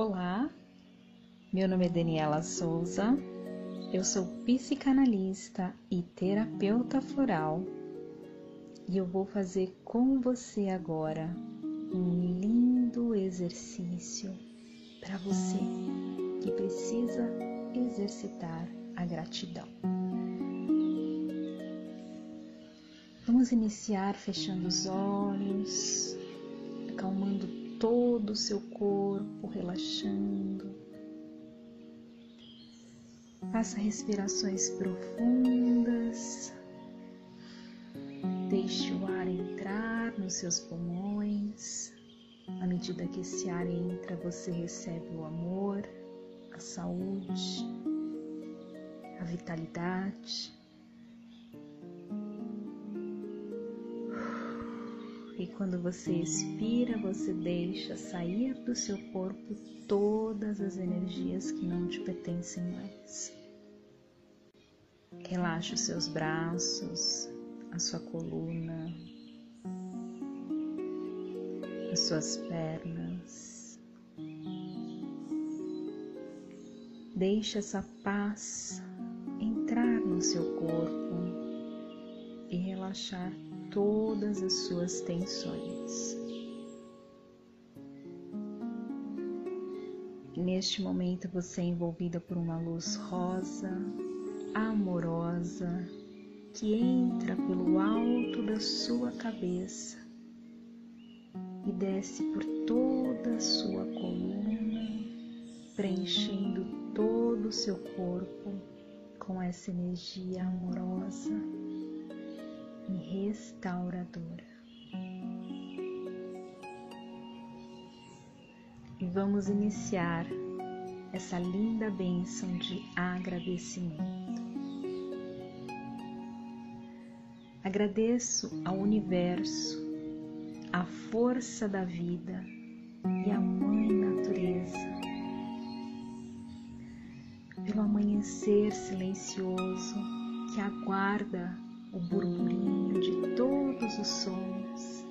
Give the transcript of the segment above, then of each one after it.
Olá, meu nome é Daniela Souza, eu sou psicanalista e terapeuta floral e eu vou fazer com você agora um lindo exercício para você que precisa exercitar a gratidão. Vamos iniciar fechando os olhos, acalmando todo o seu corpo, relaxando. Faça respirações profundas. Deixe o ar entrar nos seus pulmões. À medida que esse ar entra, você recebe o amor, a saúde, a vitalidade. E quando você expira, você deixa sair do seu corpo todas as energias que não te pertencem mais. Relaxe os seus braços, a sua coluna, as suas pernas. Deixe essa paz entrar no seu corpo e relaxar todas as suas tensões. Neste momento você é envolvida por uma luz rosa, amorosa, que entra pelo alto da sua cabeça e desce por toda a sua coluna, preenchendo todo o seu corpo com essa energia amorosa e restauradora. E vamos iniciar essa linda bênção de agradecimento. Agradeço ao universo, à força da vida e à Mãe Natureza pelo amanhecer silencioso que aguarda o burburinho de todos os sons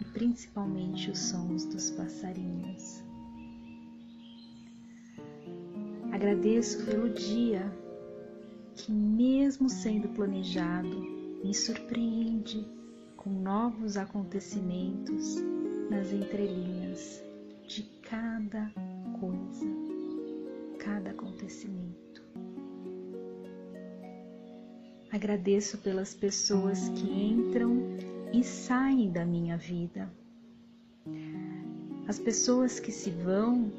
e principalmente os sons dos passarinhos. Agradeço pelo dia que, mesmo sendo planejado, me surpreende com novos acontecimentos nas entrelinhas de cada coisa, cada acontecimento. Agradeço pelas pessoas que entram e saem da minha vida. As pessoas que se vão,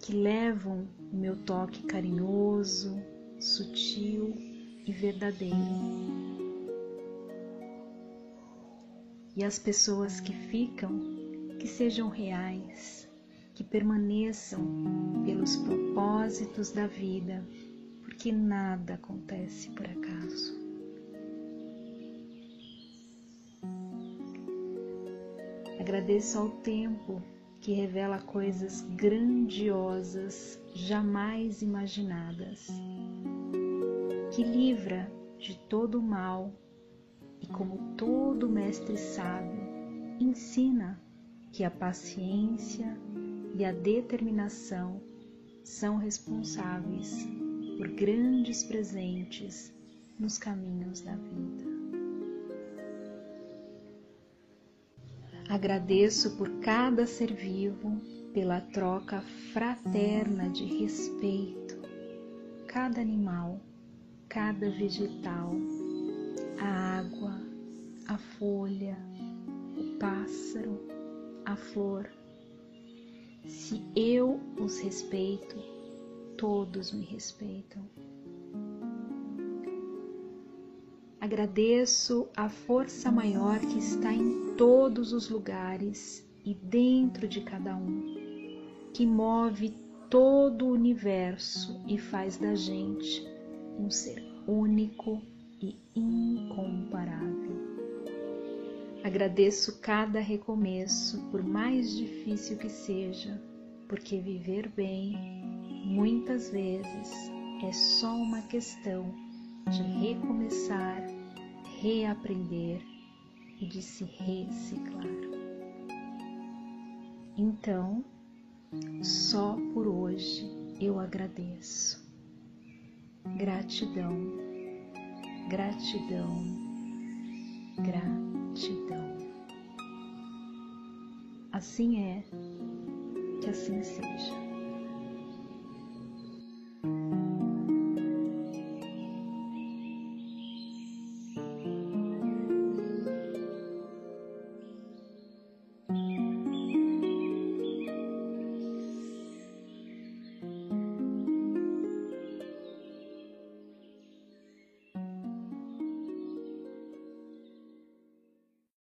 que levam o meu toque carinhoso, sutil e verdadeiro. E as pessoas que ficam, que sejam reais, que permaneçam pelos propósitos da vida que nada acontece por acaso. Agradeço ao tempo que revela coisas grandiosas jamais imaginadas, que livra de todo o mal e, como todo mestre sábio, ensina que a paciência e a determinação são responsáveis por grandes presentes nos caminhos da vida. Agradeço por cada ser vivo, pela troca fraterna de respeito, cada animal, cada vegetal, a água, a folha, o pássaro, a flor. Se eu os respeito, todos me respeitam. Agradeço a força maior que está em todos os lugares e dentro de cada um, que move todo o universo e faz da gente um ser único e incomparável. Agradeço cada recomeço, por mais difícil que seja, porque viver bem Muitas vezes é só uma questão de recomeçar, reaprender e de se reciclar. Então, só por hoje eu agradeço. Gratidão, gratidão, gratidão. Assim é, que assim seja.